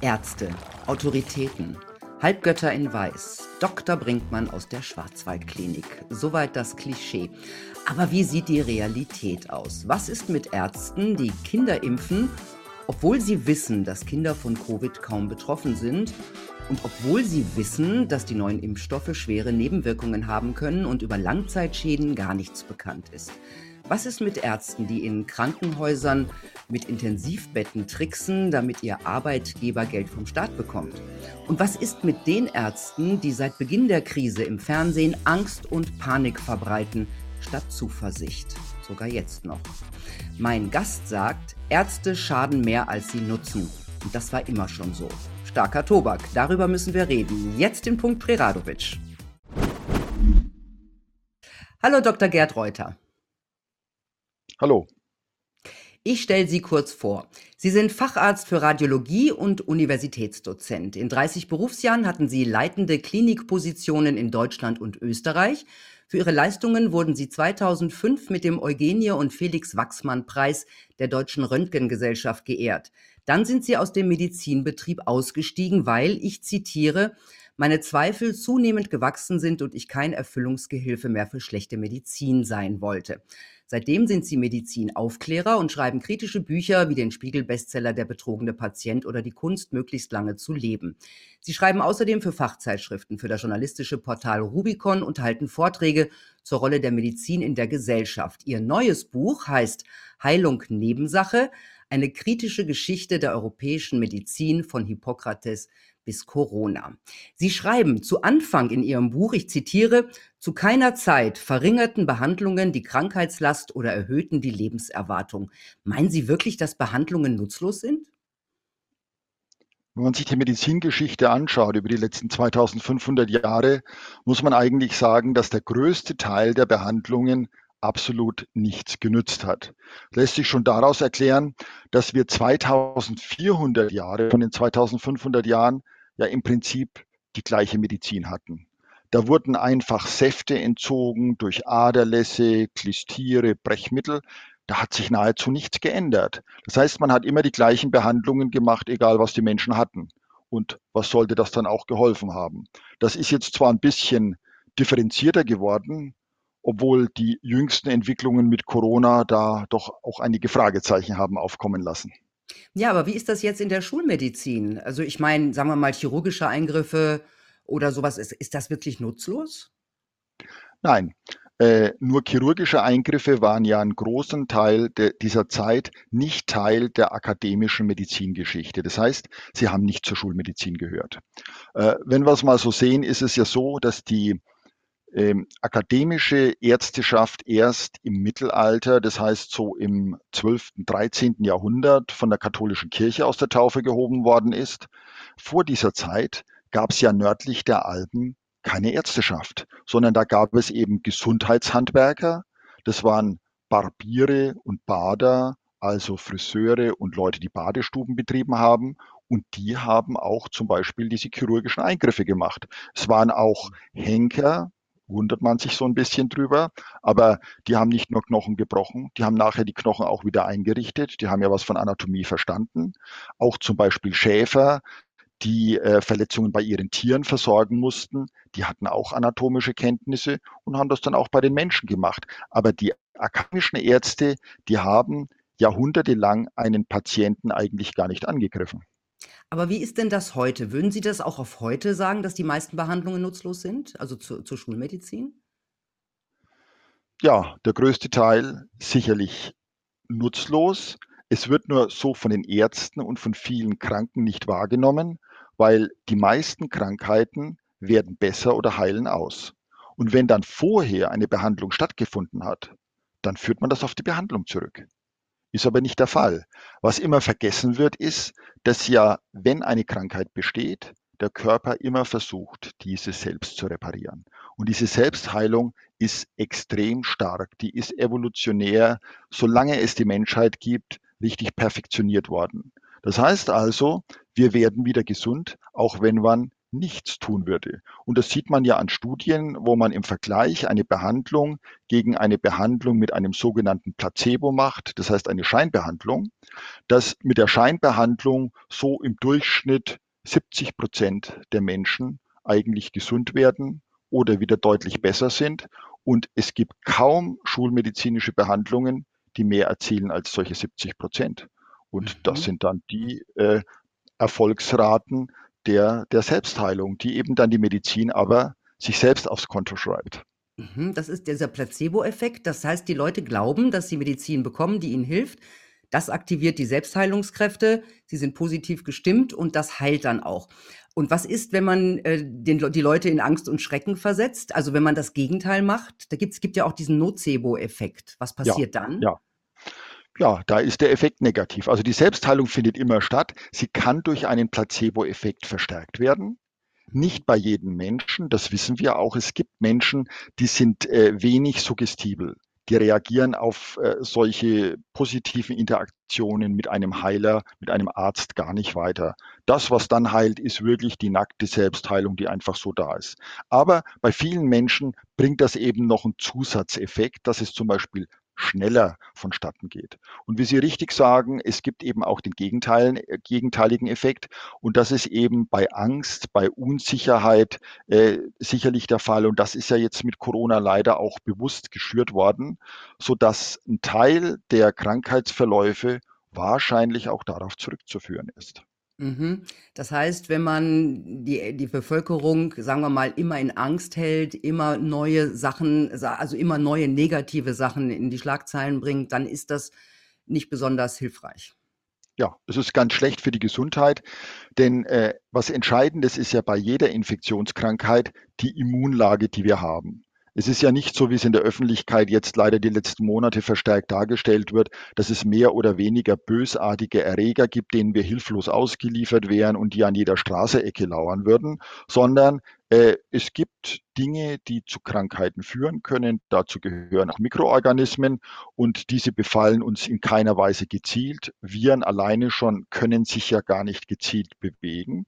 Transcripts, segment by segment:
Ärzte, Autoritäten, Halbgötter in Weiß, Dr. Brinkmann aus der Schwarzwaldklinik. Soweit das Klischee. Aber wie sieht die Realität aus? Was ist mit Ärzten, die Kinder impfen, obwohl sie wissen, dass Kinder von Covid kaum betroffen sind und obwohl sie wissen, dass die neuen Impfstoffe schwere Nebenwirkungen haben können und über Langzeitschäden gar nichts bekannt ist? Was ist mit Ärzten, die in Krankenhäusern mit Intensivbetten tricksen, damit ihr Arbeitgeber Geld vom Staat bekommt? Und was ist mit den Ärzten, die seit Beginn der Krise im Fernsehen Angst und Panik verbreiten, statt Zuversicht? Sogar jetzt noch. Mein Gast sagt, Ärzte schaden mehr, als sie nutzen. Und das war immer schon so. Starker Tobak, darüber müssen wir reden. Jetzt den Punkt Preradovic. Hallo Dr. Gerd Reuter. Hallo. Ich stelle Sie kurz vor. Sie sind Facharzt für Radiologie und Universitätsdozent. In 30 Berufsjahren hatten Sie leitende Klinikpositionen in Deutschland und Österreich. Für Ihre Leistungen wurden Sie 2005 mit dem Eugenie und Felix Wachsmann Preis der Deutschen Röntgengesellschaft geehrt. Dann sind Sie aus dem Medizinbetrieb ausgestiegen, weil, ich zitiere, meine Zweifel zunehmend gewachsen sind und ich kein Erfüllungsgehilfe mehr für schlechte Medizin sein wollte. Seitdem sind sie Medizinaufklärer und schreiben kritische Bücher wie den Spiegel-Bestseller Der betrogene Patient oder Die Kunst, möglichst lange zu leben. Sie schreiben außerdem für Fachzeitschriften, für das journalistische Portal Rubicon und halten Vorträge zur Rolle der Medizin in der Gesellschaft. Ihr neues Buch heißt Heilung Nebensache, eine kritische Geschichte der europäischen Medizin von Hippokrates bis Corona. Sie schreiben zu Anfang in Ihrem Buch, ich zitiere, zu keiner Zeit verringerten Behandlungen die Krankheitslast oder erhöhten die Lebenserwartung. Meinen Sie wirklich, dass Behandlungen nutzlos sind? Wenn man sich die Medizingeschichte anschaut über die letzten 2500 Jahre, muss man eigentlich sagen, dass der größte Teil der Behandlungen absolut nichts genützt hat. Lässt sich schon daraus erklären, dass wir 2400 Jahre von den 2500 Jahren ja im Prinzip die gleiche Medizin hatten. Da wurden einfach Säfte entzogen durch Aderlässe, Klistiere, Brechmittel. Da hat sich nahezu nichts geändert. Das heißt, man hat immer die gleichen Behandlungen gemacht, egal was die Menschen hatten. Und was sollte das dann auch geholfen haben? Das ist jetzt zwar ein bisschen differenzierter geworden, obwohl die jüngsten Entwicklungen mit Corona da doch auch einige Fragezeichen haben aufkommen lassen. Ja, aber wie ist das jetzt in der Schulmedizin? Also ich meine, sagen wir mal, chirurgische Eingriffe oder sowas, ist, ist das wirklich nutzlos? Nein, äh, nur chirurgische Eingriffe waren ja einen großen Teil de, dieser Zeit nicht Teil der akademischen Medizingeschichte. Das heißt, sie haben nicht zur Schulmedizin gehört. Äh, wenn wir es mal so sehen, ist es ja so, dass die akademische Ärzteschaft erst im Mittelalter, das heißt so im 12., 13. Jahrhundert von der katholischen Kirche aus der Taufe gehoben worden ist. Vor dieser Zeit gab es ja nördlich der Alpen keine Ärzteschaft, sondern da gab es eben Gesundheitshandwerker, das waren Barbiere und Bader, also Friseure und Leute, die Badestuben betrieben haben. Und die haben auch zum Beispiel diese chirurgischen Eingriffe gemacht. Es waren auch Henker, wundert man sich so ein bisschen drüber. Aber die haben nicht nur Knochen gebrochen, die haben nachher die Knochen auch wieder eingerichtet. Die haben ja was von Anatomie verstanden. Auch zum Beispiel Schäfer, die äh, Verletzungen bei ihren Tieren versorgen mussten, die hatten auch anatomische Kenntnisse und haben das dann auch bei den Menschen gemacht. Aber die akademischen Ärzte, die haben jahrhundertelang einen Patienten eigentlich gar nicht angegriffen. Aber wie ist denn das heute? Würden Sie das auch auf heute sagen, dass die meisten Behandlungen nutzlos sind, also zu, zur Schulmedizin? Ja, der größte Teil sicherlich nutzlos. Es wird nur so von den Ärzten und von vielen Kranken nicht wahrgenommen, weil die meisten Krankheiten werden besser oder heilen aus. Und wenn dann vorher eine Behandlung stattgefunden hat, dann führt man das auf die Behandlung zurück. Ist aber nicht der Fall. Was immer vergessen wird, ist, dass ja, wenn eine Krankheit besteht, der Körper immer versucht, diese selbst zu reparieren. Und diese Selbstheilung ist extrem stark. Die ist evolutionär, solange es die Menschheit gibt, richtig perfektioniert worden. Das heißt also, wir werden wieder gesund, auch wenn man nichts tun würde. Und das sieht man ja an Studien, wo man im Vergleich eine Behandlung gegen eine Behandlung mit einem sogenannten Placebo macht, das heißt eine Scheinbehandlung, dass mit der Scheinbehandlung so im Durchschnitt 70 Prozent der Menschen eigentlich gesund werden oder wieder deutlich besser sind. Und es gibt kaum schulmedizinische Behandlungen, die mehr erzielen als solche 70 Prozent. Und mhm. das sind dann die äh, Erfolgsraten der, der Selbstheilung, die eben dann die Medizin aber sich selbst aufs Konto schreibt. Mhm, das ist dieser Placebo-Effekt. Das heißt, die Leute glauben, dass sie Medizin bekommen, die ihnen hilft. Das aktiviert die Selbstheilungskräfte. Sie sind positiv gestimmt und das heilt dann auch. Und was ist, wenn man äh, den, die Leute in Angst und Schrecken versetzt? Also wenn man das Gegenteil macht? Da gibt's, gibt ja auch diesen Nocebo-Effekt. Was passiert ja, dann? Ja, ja, da ist der Effekt negativ. Also die Selbstheilung findet immer statt. Sie kann durch einen Placebo-Effekt verstärkt werden. Nicht bei jedem Menschen, das wissen wir auch. Es gibt Menschen, die sind äh, wenig suggestibel. Die reagieren auf äh, solche positiven Interaktionen mit einem Heiler, mit einem Arzt gar nicht weiter. Das, was dann heilt, ist wirklich die nackte Selbstheilung, die einfach so da ist. Aber bei vielen Menschen bringt das eben noch einen Zusatzeffekt, dass es zum Beispiel schneller vonstatten geht. Und wie Sie richtig sagen, es gibt eben auch den äh, gegenteiligen Effekt und das ist eben bei Angst, bei Unsicherheit äh, sicherlich der Fall und das ist ja jetzt mit Corona leider auch bewusst geschürt worden, so dass ein Teil der Krankheitsverläufe wahrscheinlich auch darauf zurückzuführen ist. Mhm. Das heißt, wenn man die, die Bevölkerung, sagen wir mal, immer in Angst hält, immer neue Sachen, also immer neue negative Sachen in die Schlagzeilen bringt, dann ist das nicht besonders hilfreich. Ja, es ist ganz schlecht für die Gesundheit, denn äh, was entscheidendes ist ja bei jeder Infektionskrankheit die Immunlage, die wir haben. Es ist ja nicht so, wie es in der Öffentlichkeit jetzt leider die letzten Monate verstärkt dargestellt wird, dass es mehr oder weniger bösartige Erreger gibt, denen wir hilflos ausgeliefert wären und die an jeder Straßeecke lauern würden, sondern äh, es gibt Dinge, die zu Krankheiten führen können. Dazu gehören auch Mikroorganismen und diese befallen uns in keiner Weise gezielt. Viren alleine schon können sich ja gar nicht gezielt bewegen.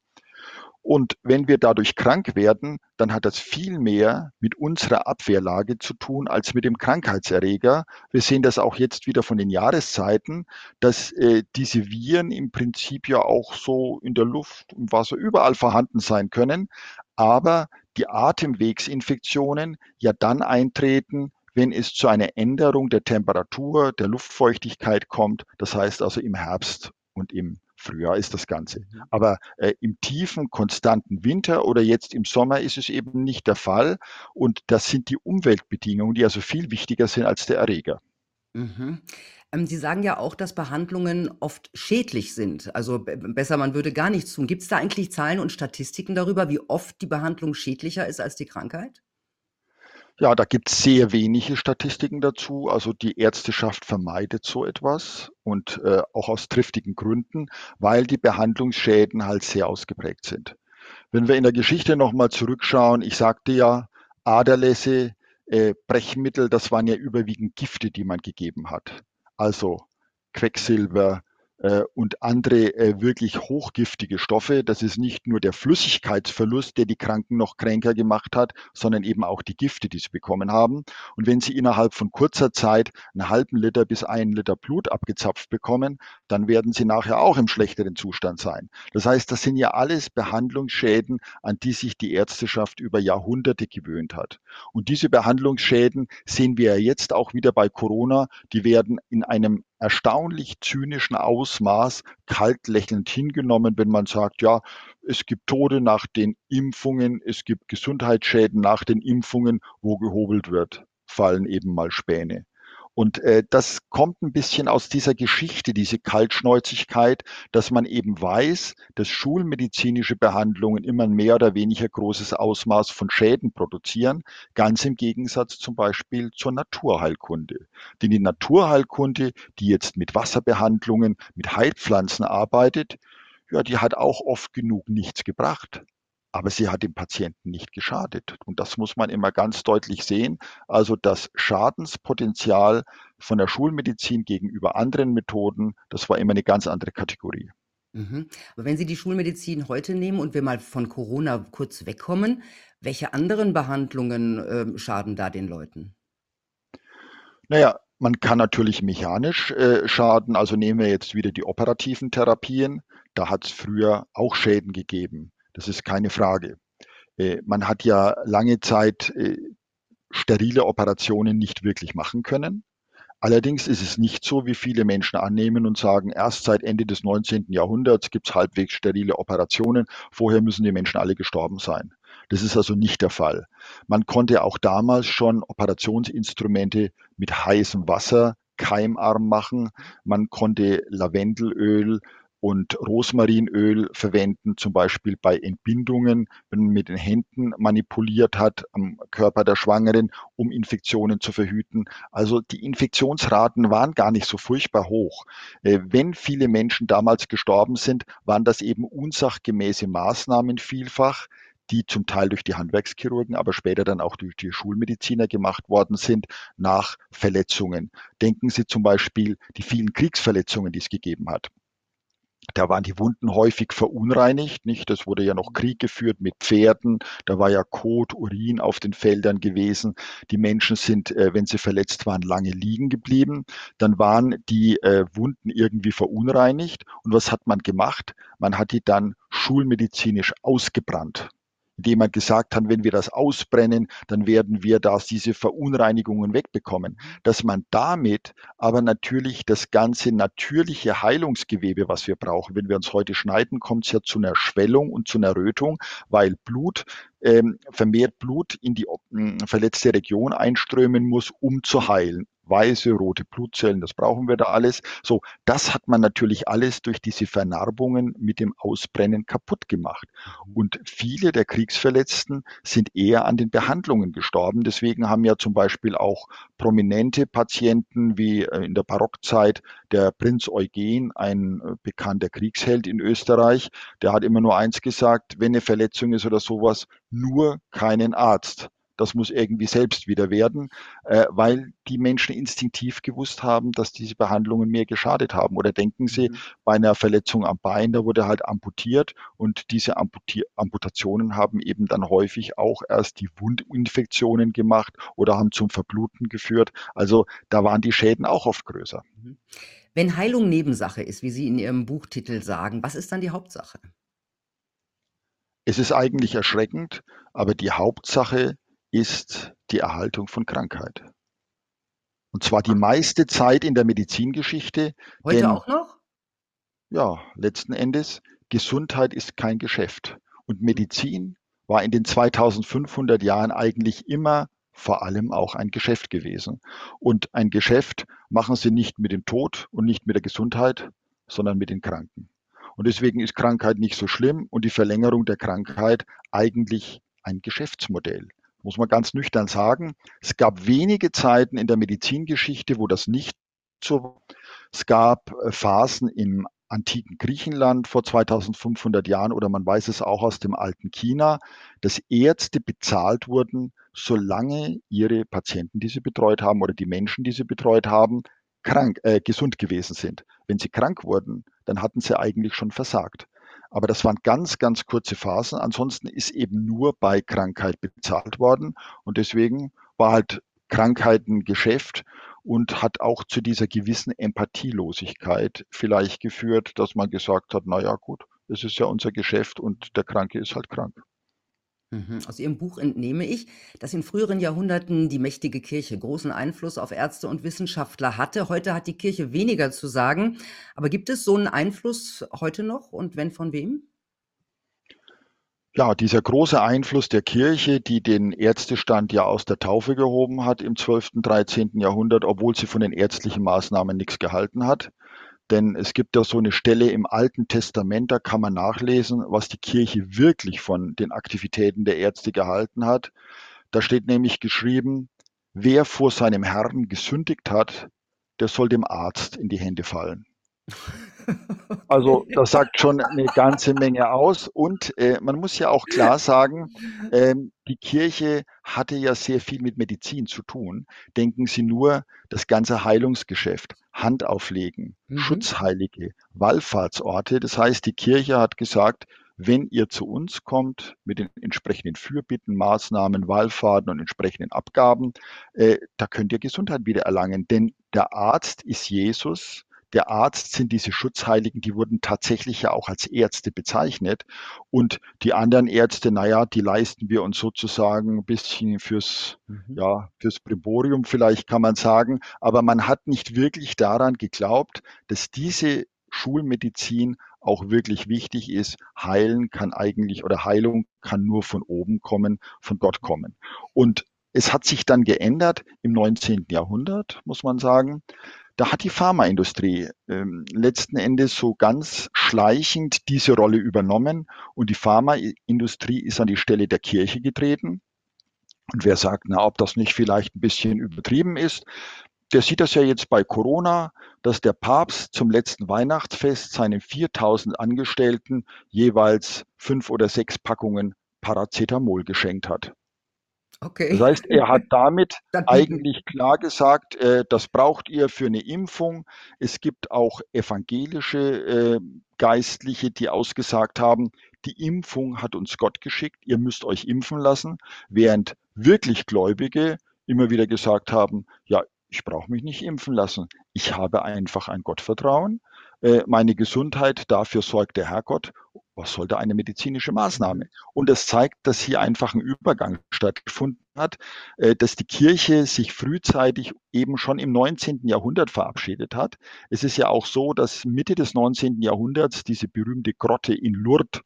Und wenn wir dadurch krank werden, dann hat das viel mehr mit unserer Abwehrlage zu tun als mit dem Krankheitserreger. Wir sehen das auch jetzt wieder von den Jahreszeiten, dass äh, diese Viren im Prinzip ja auch so in der Luft, im Wasser überall vorhanden sein können, aber die Atemwegsinfektionen ja dann eintreten, wenn es zu einer Änderung der Temperatur, der Luftfeuchtigkeit kommt, das heißt also im Herbst und im Frühjahr ist das Ganze. Mhm. Aber äh, im tiefen, konstanten Winter oder jetzt im Sommer ist es eben nicht der Fall. Und das sind die Umweltbedingungen, die also viel wichtiger sind als der Erreger. Mhm. Ähm, Sie sagen ja auch, dass Behandlungen oft schädlich sind. Also besser, man würde gar nichts tun. Gibt es da eigentlich Zahlen und Statistiken darüber, wie oft die Behandlung schädlicher ist als die Krankheit? Ja, da gibt es sehr wenige Statistiken dazu. Also die Ärzteschaft vermeidet so etwas und äh, auch aus triftigen Gründen, weil die Behandlungsschäden halt sehr ausgeprägt sind. Wenn wir in der Geschichte nochmal zurückschauen, ich sagte ja, Aderlässe, äh, Brechmittel, das waren ja überwiegend Gifte, die man gegeben hat. Also Quecksilber, und andere äh, wirklich hochgiftige Stoffe. Das ist nicht nur der Flüssigkeitsverlust, der die Kranken noch kränker gemacht hat, sondern eben auch die Gifte, die sie bekommen haben. Und wenn sie innerhalb von kurzer Zeit einen halben Liter bis einen Liter Blut abgezapft bekommen, dann werden sie nachher auch im schlechteren Zustand sein. Das heißt, das sind ja alles Behandlungsschäden, an die sich die Ärzteschaft über Jahrhunderte gewöhnt hat. Und diese Behandlungsschäden sehen wir ja jetzt auch wieder bei Corona. Die werden in einem erstaunlich zynischen Ausmaß kalt lächelnd hingenommen, wenn man sagt, ja, es gibt Tode nach den Impfungen, es gibt Gesundheitsschäden nach den Impfungen, wo gehobelt wird, fallen eben mal Späne. Und äh, das kommt ein bisschen aus dieser Geschichte, diese Kaltschnäuzigkeit, dass man eben weiß, dass schulmedizinische Behandlungen immer mehr oder weniger großes Ausmaß von Schäden produzieren, ganz im Gegensatz zum Beispiel zur Naturheilkunde. Denn die Naturheilkunde, die jetzt mit Wasserbehandlungen, mit Heilpflanzen arbeitet, ja, die hat auch oft genug nichts gebracht aber sie hat dem Patienten nicht geschadet. Und das muss man immer ganz deutlich sehen. Also das Schadenspotenzial von der Schulmedizin gegenüber anderen Methoden, das war immer eine ganz andere Kategorie. Mhm. Aber wenn Sie die Schulmedizin heute nehmen und wir mal von Corona kurz wegkommen, welche anderen Behandlungen, ähm, schaden da den Leuten? Naja, man kann natürlich mechanisch äh, schaden. Also nehmen wir jetzt wieder die operativen Therapien. Da hat es früher auch Schäden gegeben. Das ist keine Frage. Äh, man hat ja lange Zeit äh, sterile Operationen nicht wirklich machen können. Allerdings ist es nicht so, wie viele Menschen annehmen und sagen, erst seit Ende des 19. Jahrhunderts gibt es halbwegs sterile Operationen. Vorher müssen die Menschen alle gestorben sein. Das ist also nicht der Fall. Man konnte auch damals schon Operationsinstrumente mit heißem Wasser keimarm machen. Man konnte Lavendelöl und Rosmarinöl verwenden, zum Beispiel bei Entbindungen, wenn man mit den Händen manipuliert hat am Körper der Schwangeren, um Infektionen zu verhüten. Also die Infektionsraten waren gar nicht so furchtbar hoch. Äh, wenn viele Menschen damals gestorben sind, waren das eben unsachgemäße Maßnahmen vielfach die zum Teil durch die Handwerkschirurgen, aber später dann auch durch die Schulmediziner gemacht worden sind, nach Verletzungen. Denken Sie zum Beispiel die vielen Kriegsverletzungen, die es gegeben hat. Da waren die Wunden häufig verunreinigt, nicht? Das wurde ja noch Krieg geführt mit Pferden. Da war ja Kot, Urin auf den Feldern gewesen. Die Menschen sind, äh, wenn sie verletzt waren, lange liegen geblieben. Dann waren die äh, Wunden irgendwie verunreinigt. Und was hat man gemacht? Man hat die dann schulmedizinisch ausgebrannt indem man gesagt hat, wenn wir das ausbrennen, dann werden wir da diese Verunreinigungen wegbekommen. Dass man damit aber natürlich das ganze natürliche Heilungsgewebe, was wir brauchen, wenn wir uns heute schneiden, kommt es ja zu einer Schwellung und zu einer Rötung, weil Blut ähm, vermehrt Blut in die verletzte Region einströmen muss, um zu heilen weiße, rote Blutzellen, das brauchen wir da alles. So, das hat man natürlich alles durch diese Vernarbungen mit dem Ausbrennen kaputt gemacht. Und viele der Kriegsverletzten sind eher an den Behandlungen gestorben. Deswegen haben ja zum Beispiel auch prominente Patienten wie äh, in der Barockzeit der Prinz Eugen, ein äh, bekannter Kriegsheld in Österreich, der hat immer nur eins gesagt, wenn eine Verletzung ist oder sowas, nur keinen Arzt das muss irgendwie selbst wieder werden, äh, weil die Menschen instinktiv gewusst haben, dass diese Behandlungen mehr geschadet haben. Oder denken Sie mhm. bei einer Verletzung am Bein, da wurde halt amputiert und diese Amputi Amputationen haben eben dann häufig auch erst die Wundinfektionen gemacht oder haben zum Verbluten geführt. Also da waren die Schäden auch oft größer. Mhm. Wenn Heilung Nebensache ist, wie Sie in Ihrem Buchtitel sagen, was ist dann die Hauptsache? Es ist eigentlich erschreckend, aber die Hauptsache ist die Erhaltung von Krankheit. Und zwar die meiste Zeit in der Medizingeschichte. Heute denn, auch noch? Ja, letzten Endes, Gesundheit ist kein Geschäft. Und Medizin war in den 2500 Jahren eigentlich immer vor allem auch ein Geschäft gewesen. Und ein Geschäft machen sie nicht mit dem Tod und nicht mit der Gesundheit, sondern mit den Kranken. Und deswegen ist Krankheit nicht so schlimm und die Verlängerung der Krankheit eigentlich ein Geschäftsmodell muss man ganz nüchtern sagen. Es gab wenige Zeiten in der Medizingeschichte, wo das nicht so. Es gab äh, Phasen im antiken Griechenland vor 2500 Jahren oder man weiß es auch aus dem alten China, dass Ärzte bezahlt wurden, solange ihre Patienten, die sie betreut haben oder die Menschen, die sie betreut haben, krank, äh, gesund gewesen sind. Wenn sie krank wurden, dann hatten sie eigentlich schon versagt. Aber das waren ganz, ganz kurze Phasen. Ansonsten ist eben nur bei Krankheit bezahlt worden. Und deswegen war halt Krankheit ein Geschäft und hat auch zu dieser gewissen Empathielosigkeit vielleicht geführt, dass man gesagt hat, na ja, gut, es ist ja unser Geschäft und der Kranke ist halt krank. Mhm. Aus Ihrem Buch entnehme ich, dass in früheren Jahrhunderten die mächtige Kirche großen Einfluss auf Ärzte und Wissenschaftler hatte. Heute hat die Kirche weniger zu sagen. Aber gibt es so einen Einfluss heute noch und wenn von wem? Ja, dieser große Einfluss der Kirche, die den Ärztestand ja aus der Taufe gehoben hat im 12., 13. Jahrhundert, obwohl sie von den ärztlichen Maßnahmen nichts gehalten hat. Denn es gibt ja so eine Stelle im Alten Testament, da kann man nachlesen, was die Kirche wirklich von den Aktivitäten der Ärzte gehalten hat. Da steht nämlich geschrieben, wer vor seinem Herrn gesündigt hat, der soll dem Arzt in die Hände fallen. Also das sagt schon eine ganze Menge aus. Und äh, man muss ja auch klar sagen, ähm, die Kirche hatte ja sehr viel mit Medizin zu tun. Denken Sie nur das ganze Heilungsgeschäft, Handauflegen, Mhm. Schutzheilige, Wallfahrtsorte. Das heißt, die Kirche hat gesagt, wenn ihr zu uns kommt mit den entsprechenden Fürbitten, Maßnahmen, Wallfahrten und entsprechenden Abgaben, äh, da könnt ihr Gesundheit wieder erlangen. Denn der Arzt ist Jesus der Arzt sind diese Schutzheiligen, die wurden tatsächlich ja auch als Ärzte bezeichnet. Und die anderen Ärzte, naja, die leisten wir uns sozusagen ein bisschen fürs, Mhm. ja, fürs Briborium vielleicht kann man sagen. Aber man hat nicht wirklich daran geglaubt, dass diese Schulmedizin auch wirklich wichtig ist. Heilen kann eigentlich oder Heilung kann nur von oben kommen, von Gott kommen. Und es hat sich dann geändert im 19. Jahrhundert, muss man sagen. Da hat die Pharmaindustrie ähm, letzten Endes so ganz schleichend diese Rolle übernommen und die Pharmaindustrie ist an die Stelle der Kirche getreten. Und wer sagt, na, ob das nicht vielleicht ein bisschen übertrieben ist, der sieht das ja jetzt bei Corona, dass der Papst zum letzten Weihnachtsfest seinen 4000 Angestellten jeweils fünf oder sechs Packungen Paracetamol geschenkt hat. Okay. Das heißt, er hat damit eigentlich klar gesagt, äh, das braucht ihr für eine Impfung. Es gibt auch evangelische äh, Geistliche, die ausgesagt haben, die Impfung hat uns Gott geschickt, ihr müsst euch impfen lassen, während wirklich Gläubige immer wieder gesagt haben, ja, ich brauche mich nicht impfen lassen, ich habe einfach ein Gottvertrauen, äh, meine Gesundheit, dafür sorgt der Herrgott. Was soll da eine medizinische Maßnahme? Und das zeigt, dass hier einfach ein Übergang stattgefunden hat, äh, dass die Kirche sich frühzeitig eben schon im 19. Jahrhundert verabschiedet hat. Es ist ja auch so, dass Mitte des 19. Jahrhunderts diese berühmte Grotte in Lourdes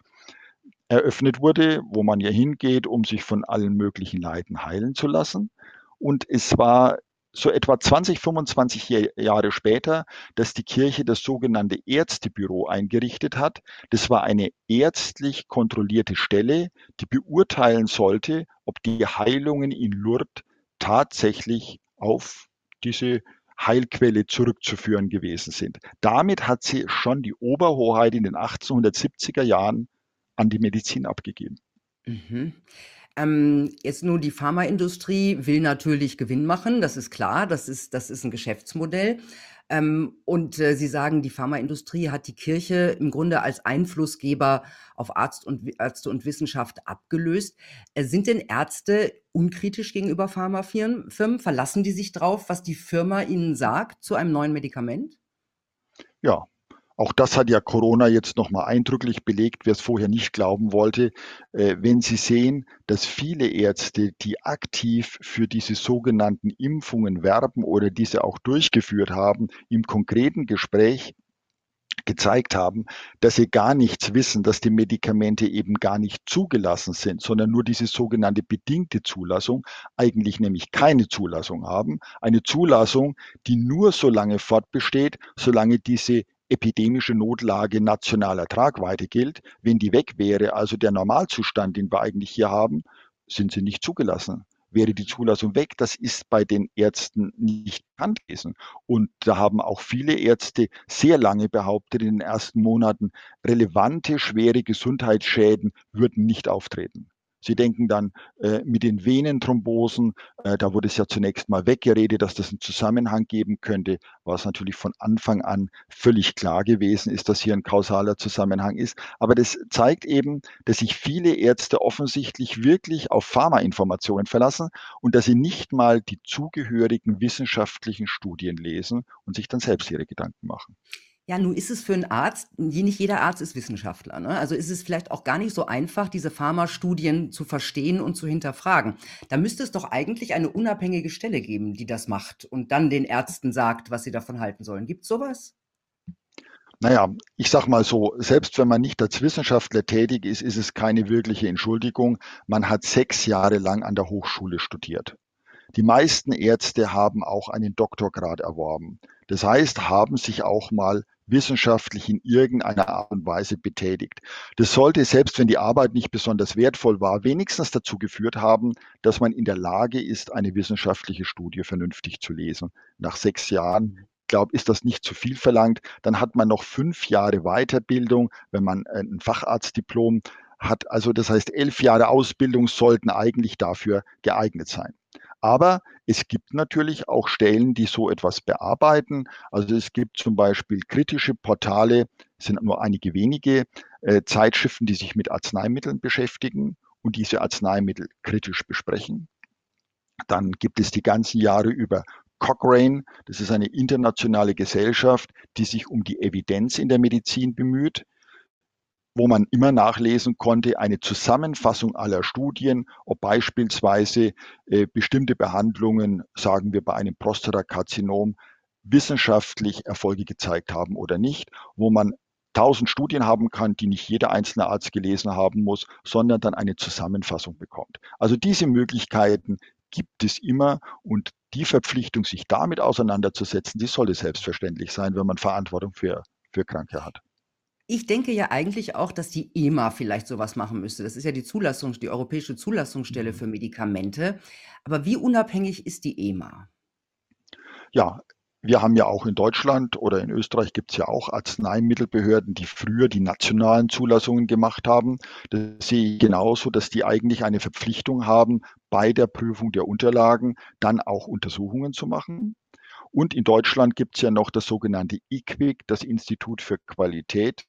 eröffnet wurde, wo man ja hingeht, um sich von allen möglichen Leiden heilen zu lassen. Und es war so etwa 20, 25 Jahr- Jahre später, dass die Kirche das sogenannte Ärztebüro eingerichtet hat. Das war eine ärztlich kontrollierte Stelle, die beurteilen sollte, ob die Heilungen in Lourdes tatsächlich auf diese Heilquelle zurückzuführen gewesen sind. Damit hat sie schon die Oberhoheit in den 1870er Jahren an die Medizin abgegeben. Mhm. Ähm, jetzt nun, die Pharmaindustrie will natürlich Gewinn machen, das ist klar, das ist, das ist ein Geschäftsmodell. Ähm, und äh, Sie sagen, die Pharmaindustrie hat die Kirche im Grunde als Einflussgeber auf Arzt und, Ärzte und Wissenschaft abgelöst. Äh, sind denn Ärzte unkritisch gegenüber Pharmafirmen? Firmen? Verlassen die sich drauf, was die Firma ihnen sagt zu einem neuen Medikament? Ja, auch das hat ja Corona jetzt nochmal eindrücklich belegt, wer es vorher nicht glauben wollte. Äh, wenn Sie sehen, dass viele Ärzte, die aktiv für diese sogenannten Impfungen werben oder diese auch durchgeführt haben, im konkreten Gespräch gezeigt haben, dass sie gar nichts wissen, dass die Medikamente eben gar nicht zugelassen sind, sondern nur diese sogenannte bedingte Zulassung, eigentlich nämlich keine Zulassung haben. Eine Zulassung, die nur so lange fortbesteht, solange diese epidemische Notlage nationaler Tragweite gilt. Wenn die weg wäre, also der Normalzustand, den wir eigentlich hier haben, sind sie nicht zugelassen. Wäre die Zulassung weg, das ist bei den Ärzten nicht bekannt gewesen. Und da haben auch viele Ärzte sehr lange behauptet in den ersten Monaten, relevante, schwere Gesundheitsschäden würden nicht auftreten. Sie denken dann äh, mit den Venenthrombosen, äh, da wurde es ja zunächst mal weggeredet, dass das einen Zusammenhang geben könnte, was natürlich von Anfang an völlig klar gewesen ist, dass hier ein kausaler Zusammenhang ist. Aber das zeigt eben, dass sich viele Ärzte offensichtlich wirklich auf Pharmainformationen verlassen und dass sie nicht mal die zugehörigen wissenschaftlichen Studien lesen und sich dann selbst ihre Gedanken machen. Ja, nun ist es für einen Arzt, nicht jeder Arzt ist Wissenschaftler, ne? Also ist es vielleicht auch gar nicht so einfach, diese Pharmastudien zu verstehen und zu hinterfragen. Da müsste es doch eigentlich eine unabhängige Stelle geben, die das macht und dann den Ärzten sagt, was sie davon halten sollen. Gibt's sowas? Naja, ich sag mal so, selbst wenn man nicht als Wissenschaftler tätig ist, ist es keine wirkliche Entschuldigung. Man hat sechs Jahre lang an der Hochschule studiert. Die meisten Ärzte haben auch einen Doktorgrad erworben. Das heißt, haben sich auch mal wissenschaftlich in irgendeiner Art und Weise betätigt. Das sollte, selbst wenn die Arbeit nicht besonders wertvoll war, wenigstens dazu geführt haben, dass man in der Lage ist, eine wissenschaftliche Studie vernünftig zu lesen. Nach sechs Jahren glaube, ist das nicht zu viel verlangt. Dann hat man noch fünf Jahre Weiterbildung, wenn man ein Facharztdiplom hat. Also das heißt, elf Jahre Ausbildung sollten eigentlich dafür geeignet sein. Aber es gibt natürlich auch Stellen, die so etwas bearbeiten. Also es gibt zum Beispiel kritische Portale, es sind nur einige wenige äh, Zeitschriften, die sich mit Arzneimitteln beschäftigen und diese Arzneimittel kritisch besprechen. Dann gibt es die ganzen Jahre über Cochrane, das ist eine internationale Gesellschaft, die sich um die Evidenz in der Medizin bemüht wo man immer nachlesen konnte, eine Zusammenfassung aller Studien, ob beispielsweise äh, bestimmte Behandlungen, sagen wir bei einem Prostatakarzinom, wissenschaftlich Erfolge gezeigt haben oder nicht, wo man tausend Studien haben kann, die nicht jeder einzelne Arzt gelesen haben muss, sondern dann eine Zusammenfassung bekommt. Also diese Möglichkeiten gibt es immer und die Verpflichtung, sich damit auseinanderzusetzen, die sollte selbstverständlich sein, wenn man Verantwortung für, für Kranke hat. Ich denke ja eigentlich auch, dass die EMA vielleicht sowas machen müsste. Das ist ja die Zulassung die europäische Zulassungsstelle mhm. für Medikamente. Aber wie unabhängig ist die EMA? Ja, wir haben ja auch in Deutschland oder in Österreich gibt es ja auch Arzneimittelbehörden, die früher die nationalen Zulassungen gemacht haben. Das sehe ich genauso, dass die eigentlich eine Verpflichtung haben, bei der Prüfung der Unterlagen dann auch Untersuchungen zu machen. Und in Deutschland gibt es ja noch das sogenannte IQWIC, das Institut für Qualität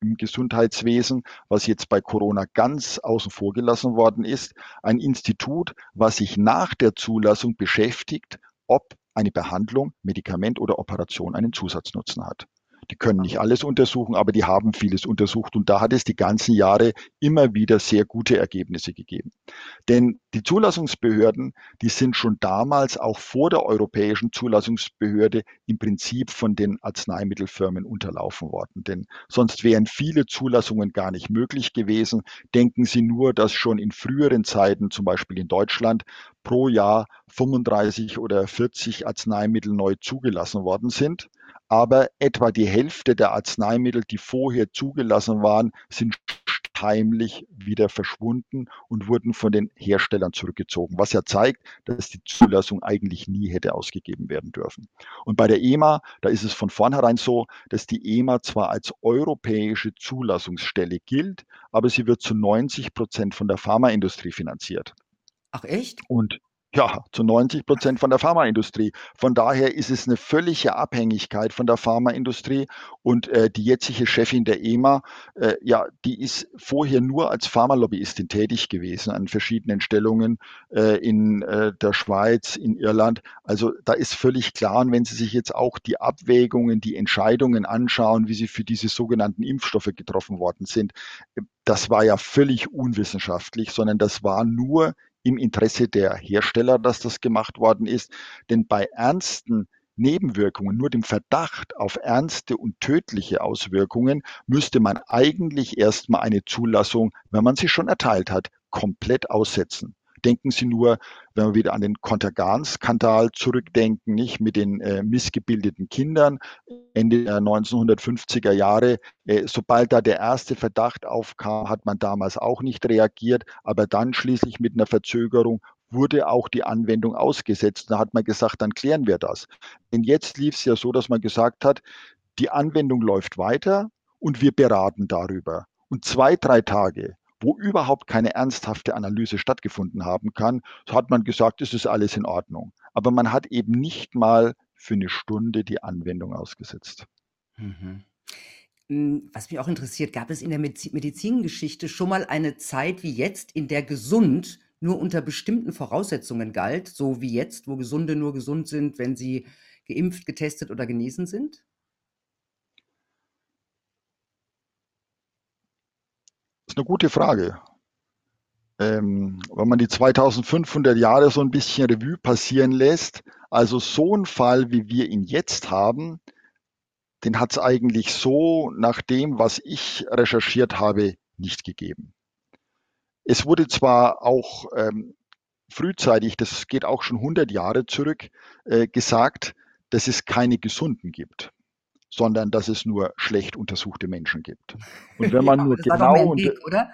im Gesundheitswesen, was jetzt bei Corona ganz außen vor gelassen worden ist. Ein Institut, was sich nach der Zulassung beschäftigt, ob eine Behandlung, Medikament oder Operation einen Zusatznutzen hat. Die können nicht alles untersuchen, aber die haben vieles untersucht und da hat es die ganzen Jahre immer wieder sehr gute Ergebnisse gegeben. Denn die Zulassungsbehörden, die sind schon damals auch vor der europäischen Zulassungsbehörde im Prinzip von den Arzneimittelfirmen unterlaufen worden. Denn sonst wären viele Zulassungen gar nicht möglich gewesen. Denken Sie nur, dass schon in früheren Zeiten, zum Beispiel in Deutschland, pro Jahr 35 oder 40 Arzneimittel neu zugelassen worden sind aber etwa die Hälfte der Arzneimittel, die vorher zugelassen waren, sind heimlich wieder verschwunden und wurden von den Herstellern zurückgezogen, was ja zeigt, dass die Zulassung eigentlich nie hätte ausgegeben werden dürfen. Und bei der EMA, da ist es von vornherein so, dass die EMA zwar als europäische Zulassungsstelle gilt, aber sie wird zu 90 Prozent von der Pharmaindustrie finanziert. Ach echt? Und ja, zu 90 Prozent von der Pharmaindustrie. Von daher ist es eine völlige Abhängigkeit von der Pharmaindustrie. Und äh, die jetzige Chefin der EMA, äh, ja, die ist vorher nur als Pharmalobbyistin tätig gewesen an verschiedenen Stellungen äh, in äh, der Schweiz, in Irland. Also da ist völlig klar, und wenn Sie sich jetzt auch die Abwägungen, die Entscheidungen anschauen, wie sie für diese sogenannten Impfstoffe getroffen worden sind, äh, das war ja völlig unwissenschaftlich, sondern das war nur im Interesse der Hersteller, dass das gemacht worden ist. Denn bei ernsten Nebenwirkungen, nur dem Verdacht auf ernste und tödliche Auswirkungen, müsste man eigentlich erstmal eine Zulassung, wenn man sie schon erteilt hat, komplett aussetzen. Denken Sie nur, wenn wir wieder an den Kontergan-Skandal zurückdenken, nicht mit den äh, missgebildeten Kindern Ende der 1950er Jahre. Äh, sobald da der erste Verdacht aufkam, hat man damals auch nicht reagiert, aber dann schließlich mit einer Verzögerung wurde auch die Anwendung ausgesetzt. Da hat man gesagt, dann klären wir das. Denn jetzt lief es ja so, dass man gesagt hat, die Anwendung läuft weiter und wir beraten darüber. Und zwei, drei Tage wo überhaupt keine ernsthafte Analyse stattgefunden haben kann, so hat man gesagt, es ist alles in Ordnung. Aber man hat eben nicht mal für eine Stunde die Anwendung ausgesetzt. Mhm. Hm, was mich auch interessiert, gab es in der Medizingeschichte schon mal eine Zeit wie jetzt, in der gesund nur unter bestimmten Voraussetzungen galt, so wie jetzt, wo Gesunde nur gesund sind, wenn sie geimpft, getestet oder genesen sind? Ist eine gute Frage. Ähm, wenn man die 2500 Jahre so ein bisschen Revue passieren lässt, also so ein Fall, wie wir ihn jetzt haben, den hat es eigentlich so nach dem, was ich recherchiert habe, nicht gegeben. Es wurde zwar auch ähm, frühzeitig, das geht auch schon 100 Jahre zurück, äh, gesagt, dass es keine Gesunden gibt sondern dass es nur schlecht untersuchte Menschen gibt. Und wenn man ja, nur genau und, Weg, oder?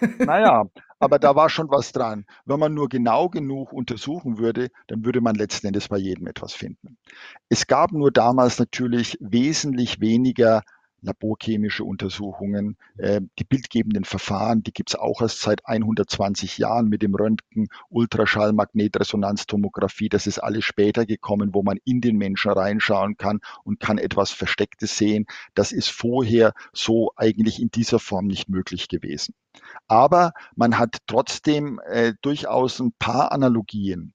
Naja, aber da war schon was dran. Wenn man nur genau genug untersuchen würde, dann würde man letzten Endes bei jedem etwas finden. Es gab nur damals natürlich wesentlich weniger laborchemische Untersuchungen. Äh, die bildgebenden Verfahren, die gibt es auch erst seit 120 Jahren mit dem Röntgen, Ultraschall, Magnetresonanztomographie. Das ist alles später gekommen, wo man in den Menschen reinschauen kann und kann etwas Verstecktes sehen. Das ist vorher so eigentlich in dieser Form nicht möglich gewesen. Aber man hat trotzdem äh, durchaus ein paar Analogien.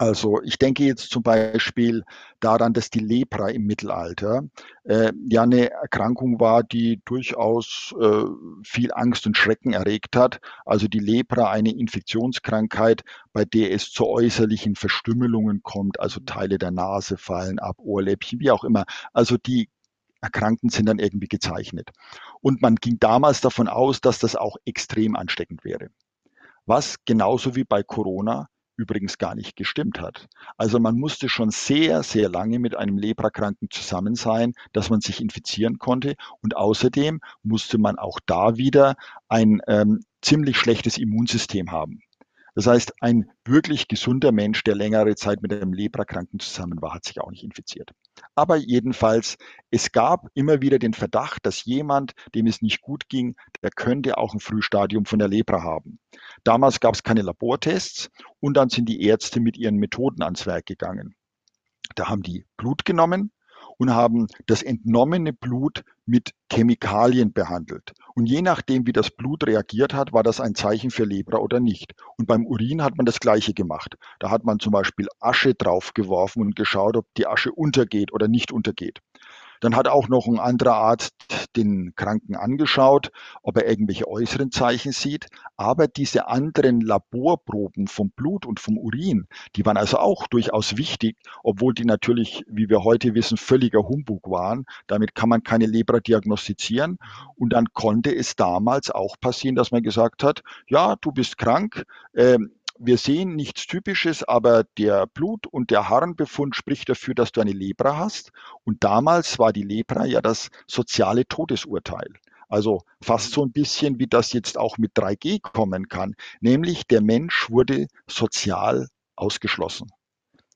Also ich denke jetzt zum Beispiel daran, dass die Lepra im Mittelalter äh, ja eine Erkrankung war, die durchaus äh, viel Angst und Schrecken erregt hat. Also die Lepra, eine Infektionskrankheit, bei der es zu äußerlichen Verstümmelungen kommt, also Teile der Nase fallen ab, Ohrläppchen, wie auch immer. Also die Erkrankten sind dann irgendwie gezeichnet. Und man ging damals davon aus, dass das auch extrem ansteckend wäre. Was genauso wie bei Corona übrigens gar nicht gestimmt hat. Also man musste schon sehr, sehr lange mit einem Leprakranken zusammen sein, dass man sich infizieren konnte. Und außerdem musste man auch da wieder ein ähm, ziemlich schlechtes Immunsystem haben. Das heißt, ein wirklich gesunder Mensch, der längere Zeit mit einem Leprakranken zusammen war, hat sich auch nicht infiziert. Aber jedenfalls, es gab immer wieder den Verdacht, dass jemand, dem es nicht gut ging, der könnte auch ein Frühstadium von der Lepra haben. Damals gab es keine Labortests und dann sind die Ärzte mit ihren Methoden ans Werk gegangen. Da haben die Blut genommen und haben das entnommene Blut mit Chemikalien behandelt. Und je nachdem, wie das Blut reagiert hat, war das ein Zeichen für Lepra oder nicht. Und beim Urin hat man das Gleiche gemacht. Da hat man zum Beispiel Asche draufgeworfen und geschaut, ob die Asche untergeht oder nicht untergeht. Dann hat auch noch ein anderer Arzt den Kranken angeschaut, ob er irgendwelche äußeren Zeichen sieht. Aber diese anderen Laborproben vom Blut und vom Urin, die waren also auch durchaus wichtig, obwohl die natürlich, wie wir heute wissen, völliger Humbug waren. Damit kann man keine Lepra diagnostizieren. Und dann konnte es damals auch passieren, dass man gesagt hat, ja, du bist krank. Ähm, wir sehen nichts Typisches, aber der Blut- und der Harnbefund spricht dafür, dass du eine Lepra hast. Und damals war die Lepra ja das soziale Todesurteil. Also fast so ein bisschen, wie das jetzt auch mit 3G kommen kann. Nämlich der Mensch wurde sozial ausgeschlossen.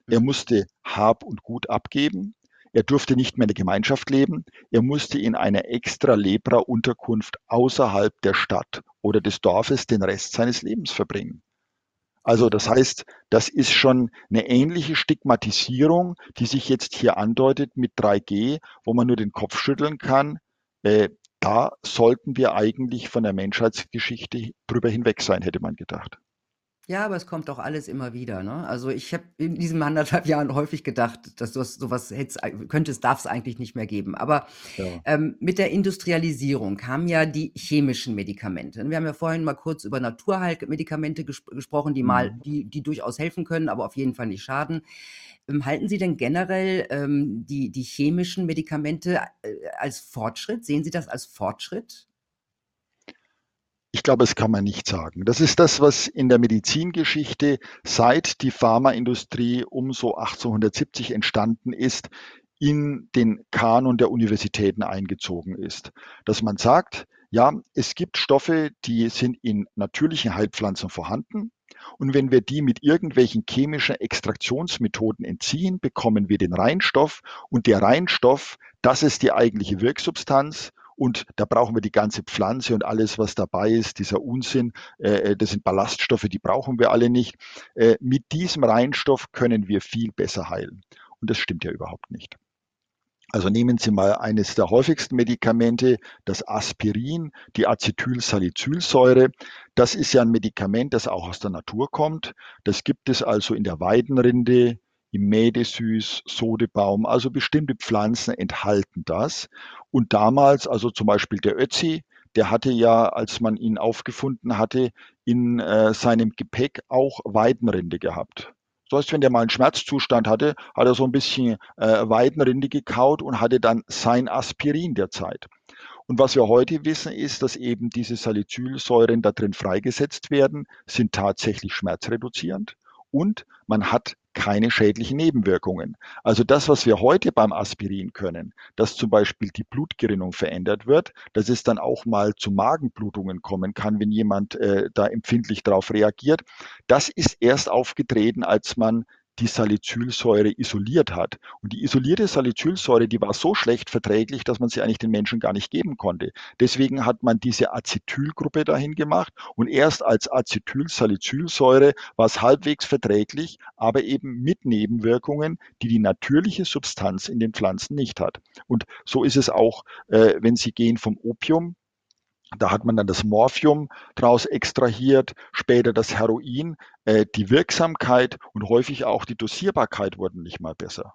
Er mhm. musste Hab und Gut abgeben. Er durfte nicht mehr in der Gemeinschaft leben. Er musste in einer extra Lepra-Unterkunft außerhalb der Stadt oder des Dorfes den Rest seines Lebens verbringen. Also das heißt, das ist schon eine ähnliche Stigmatisierung, die sich jetzt hier andeutet mit 3G, wo man nur den Kopf schütteln kann. Äh, da sollten wir eigentlich von der Menschheitsgeschichte drüber hinweg sein, hätte man gedacht. Ja, aber es kommt doch alles immer wieder, ne? Also, ich habe in diesen anderthalb Jahren häufig gedacht, dass du sowas hättest könnte es darf es eigentlich nicht mehr geben. Aber, Ja. ähm, mit der Industrialisierung kamen ja die chemischen Medikamente. Wir haben ja vorhin mal kurz über Naturheilmedikamente ges gesprochen, die mal Mhm. die die durchaus helfen können, aber auf jeden Fall nicht schaden. Ähm, halten Sie denn generell, ähm, die die chemischen Medikamente, äh, als Fortschritt? Sehen Sie das als Fortschritt? Ich glaube, das kann man nicht sagen. Das ist das, was in der Medizingeschichte seit die Pharmaindustrie um so 1870 entstanden ist, in den Kanon der Universitäten eingezogen ist. Dass man sagt, ja, es gibt Stoffe, die sind in natürlichen Heilpflanzen vorhanden. Und wenn wir die mit irgendwelchen chemischen Extraktionsmethoden entziehen, bekommen wir den Reinstoff. Und der Reinstoff, das ist die eigentliche Wirksubstanz. Und da brauchen wir die ganze Pflanze und alles, was dabei ist, dieser Unsinn, äh, äh, das sind Ballaststoffe, die brauchen wir alle nicht. Äh, mit diesem Reinstoff können wir viel besser heilen. Und das stimmt ja überhaupt nicht. Also nehmen Sie mal eines der häufigsten Medikamente, das Aspirin, die Acetylsalicylsäure. Das ist ja ein Medikament, das auch aus der Natur kommt. Das gibt es also in der Weidenrinde, Mädesüß, Sodebaum, also bestimmte Pflanzen enthalten das. Und damals, also zum Beispiel der Ötzi, der hatte ja, als man ihn aufgefunden hatte, in äh, seinem Gepäck auch Weidenrinde gehabt. Das heißt, wenn der mal einen Schmerzzustand hatte, hat er so ein bisschen äh, Weidenrinde gekaut und hatte dann sein Aspirin der Zeit. Und was wir heute wissen, ist, dass eben diese Salicylsäuren da drin freigesetzt werden, sind tatsächlich schmerzreduzierend und man hat keine schädlichen Nebenwirkungen. Also das, was wir heute beim Aspirin können, dass zum Beispiel die Blutgerinnung verändert wird, dass es dann auch mal zu Magenblutungen kommen kann, wenn jemand äh, da empfindlich darauf reagiert, das ist erst aufgetreten, als man die Salicylsäure isoliert hat. Und die isolierte Salicylsäure, die war so schlecht verträglich, dass man sie eigentlich den Menschen gar nicht geben konnte. Deswegen hat man diese Acetylgruppe dahin gemacht und erst als Acetylsalicylsäure war es halbwegs verträglich, aber eben mit Nebenwirkungen, die die natürliche Substanz in den Pflanzen nicht hat. Und so ist es auch, äh, wenn Sie gehen vom Opium da hat man dann das Morphium draus extrahiert, später das Heroin. Äh, die Wirksamkeit und häufig auch die Dosierbarkeit wurden nicht mal besser.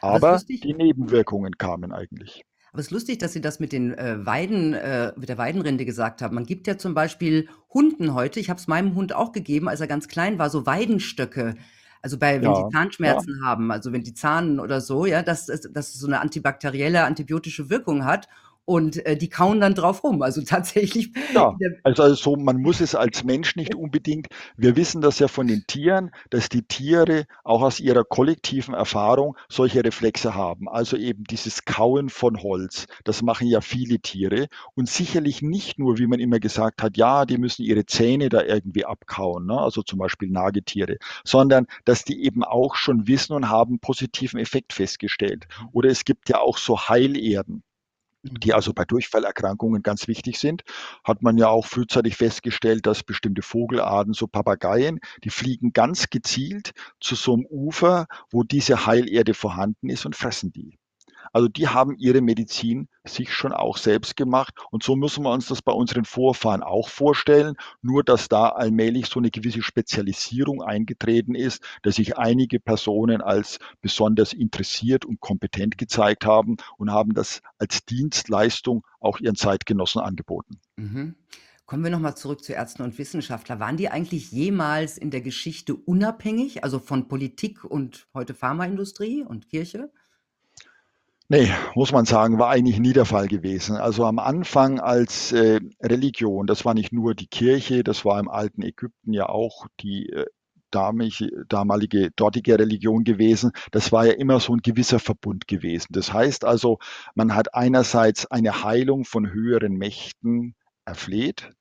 Aber die Nebenwirkungen kamen eigentlich. Aber es ist lustig, dass Sie das mit den äh, Weiden, äh, mit der Weidenrinde gesagt haben. Man gibt ja zum Beispiel Hunden heute, ich habe es meinem Hund auch gegeben, als er ganz klein war, so Weidenstöcke. Also bei, wenn ja, die Zahnschmerzen ja. haben, also wenn die Zahnen oder so, ja, dass, dass es so eine antibakterielle, antibiotische Wirkung hat und äh, die kauen dann drauf rum. Also tatsächlich. Ja, also, also man muss es als Mensch nicht unbedingt. Wir wissen das ja von den Tieren, dass die Tiere auch aus ihrer kollektiven Erfahrung solche Reflexe haben. Also eben dieses Kauen von Holz. Das machen ja viele Tiere und sicherlich nicht nur, wie man immer gesagt hat, ja, die müssen ihre Zähne da irgendwie abkauen, ne? also zum Beispiel Nagetiere, sondern dass die eben auch schon wissen und haben positiven Effekt festgestellt. Oder es gibt ja auch so Heilerden die also bei Durchfallerkrankungen ganz wichtig sind, hat man ja auch frühzeitig festgestellt, dass bestimmte Vogelarten, so Papageien, die fliegen ganz gezielt zu so einem Ufer, wo diese Heilerde vorhanden ist und fressen die. Also die haben ihre Medizin sich schon auch selbst gemacht. Und so müssen wir uns das bei unseren Vorfahren auch vorstellen. Nur, dass da allmählich so eine gewisse Spezialisierung eingetreten ist, dass sich einige Personen als besonders interessiert und kompetent gezeigt haben und haben das als Dienstleistung auch ihren Zeitgenossen angeboten. Mhm. Kommen wir nochmal zurück zu Ärzten und Wissenschaftlern. Waren die eigentlich jemals in der Geschichte unabhängig, also von Politik und heute Pharmaindustrie und Kirche? Nee, muss man sagen, war eigentlich nie der Fall gewesen. Also am Anfang als äh, Religion, das war nicht nur die Kirche, das war im alten Ägypten ja auch die äh, damalige, damalige dortige Religion gewesen. Das war ja immer so ein gewisser Verbund gewesen. Das heißt also, man hat einerseits eine Heilung von höheren Mächten erfleht,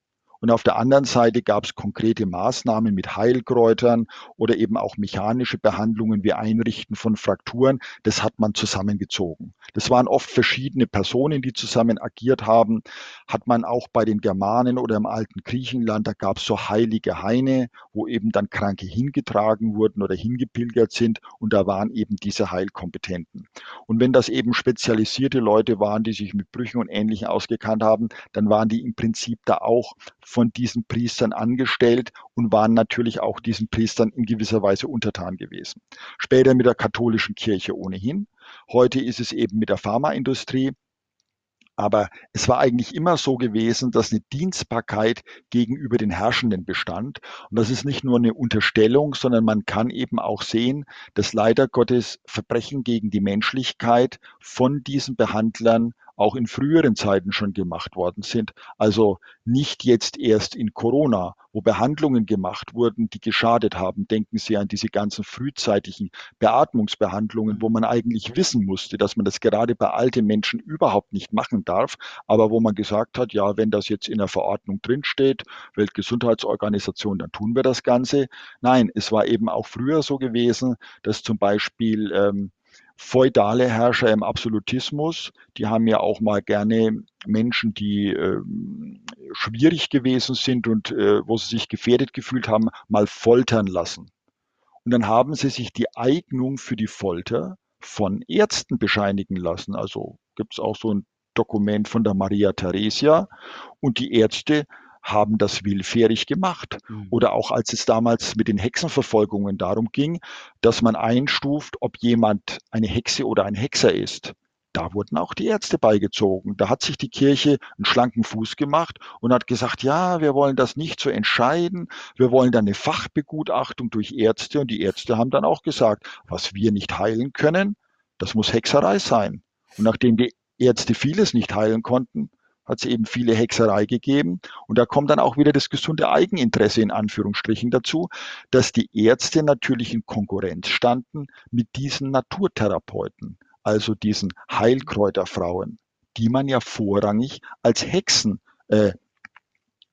und auf der anderen Seite gab es konkrete Maßnahmen mit Heilkräutern oder eben auch mechanische Behandlungen wie Einrichten von Frakturen. Das hat man zusammengezogen. Das waren oft verschiedene Personen, die zusammen agiert haben. Hat man auch bei den Germanen oder im alten Griechenland, da gab es so heilige Haine, wo eben dann Kranke hingetragen wurden oder hingepilgert sind. Und da waren eben diese Heilkompetenten. Und wenn das eben spezialisierte Leute waren, die sich mit Brüchen und Ähnlichem ausgekannt haben, dann waren die im Prinzip da auch von diesen Priestern angestellt und waren natürlich auch diesen Priestern in gewisser Weise untertan gewesen. Später mit der katholischen Kirche ohnehin. Heute ist es eben mit der Pharmaindustrie. Aber es war eigentlich immer so gewesen, dass eine Dienstbarkeit gegenüber den Herrschenden bestand. Und das ist nicht nur eine Unterstellung, sondern man kann eben auch sehen, dass leider Gottes Verbrechen gegen die Menschlichkeit von diesen Behandlern auch in früheren Zeiten schon gemacht worden sind. Also nicht jetzt erst in Corona, wo Behandlungen gemacht wurden, die geschadet haben. Denken Sie an diese ganzen frühzeitigen Beatmungsbehandlungen, wo man eigentlich wissen musste, dass man das gerade bei alten Menschen überhaupt nicht machen darf, aber wo man gesagt hat, ja, wenn das jetzt in der Verordnung drinsteht, Weltgesundheitsorganisation, dann tun wir das Ganze. Nein, es war eben auch früher so gewesen, dass zum Beispiel ähm, feudale Herrscher im Absolutismus, die haben ja auch mal gerne Menschen, die äh, schwierig gewesen sind und äh, wo sie sich gefährdet gefühlt haben, mal foltern lassen. Und dann haben sie sich die Eignung für die Folter von Ärzten bescheinigen lassen. Also gibt es auch so ein Dokument von der Maria Theresia und die Ärzte haben das willfährig gemacht. Mhm. Oder auch als es damals mit den Hexenverfolgungen darum ging, dass man einstuft, ob jemand eine Hexe oder ein Hexer ist. Da wurden auch die Ärzte beigezogen. Da hat sich die Kirche einen schlanken Fuß gemacht und hat gesagt, ja, wir wollen das nicht so entscheiden. Wir wollen dann eine Fachbegutachtung durch Ärzte. Und die Ärzte haben dann auch gesagt, was wir nicht heilen können, das muss Hexerei sein. Und nachdem die Ärzte vieles nicht heilen konnten, hat es eben viele Hexerei gegeben. Und da kommt dann auch wieder das gesunde Eigeninteresse in Anführungsstrichen dazu, dass die Ärzte natürlich in Konkurrenz standen mit diesen Naturtherapeuten, also diesen Heilkräuterfrauen, die man ja vorrangig als Hexen äh,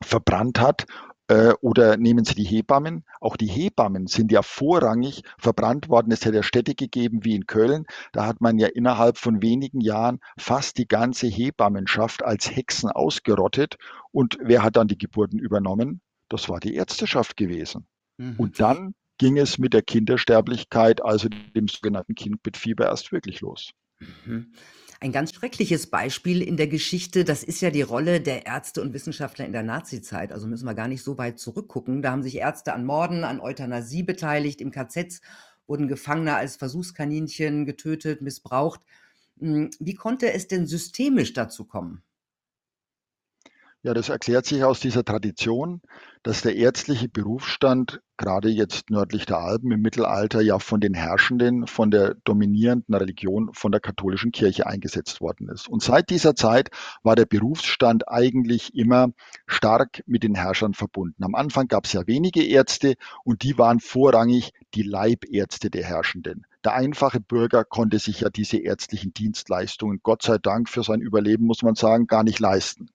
verbrannt hat äh, oder nehmen Sie die Hebammen. Auch die Hebammen sind ja vorrangig verbrannt worden. Es hätte ja Städte gegeben wie in Köln. Da hat man ja innerhalb von wenigen Jahren fast die ganze Hebammenschaft als Hexen ausgerottet. Und wer hat dann die Geburten übernommen? Das war die Ärzteschaft gewesen. Mhm. Und dann ging es mit der Kindersterblichkeit, also dem sogenannten Kindbettfieber, erst wirklich los. Mhm. Ein ganz schreckliches Beispiel in der Geschichte, das ist ja die Rolle der Ärzte und Wissenschaftler in der Nazizeit. Also müssen wir gar nicht so weit zurückgucken. Da haben sich Ärzte an Morden, an Euthanasie beteiligt. Im KZ wurden Gefangene als Versuchskaninchen getötet, missbraucht. Hm, wie konnte es denn systemisch dazu kommen? Ja, das erklärt sich aus dieser Tradition, dass der ärztliche Berufsstand gerade jetzt nördlich der Alpen im Mittelalter ja von den Herrschenden, von der dominierenden Religion, von der katholischen Kirche eingesetzt worden ist. Und seit dieser Zeit war der Berufsstand eigentlich immer stark mit den Herrschern verbunden. Am Anfang gab es ja wenige Ärzte und die waren vorrangig die Leibärzte der Herrschenden. Der einfache Bürger konnte sich ja diese ärztlichen Dienstleistungen, Gott sei Dank für sein Überleben, muss man sagen, gar nicht leisten.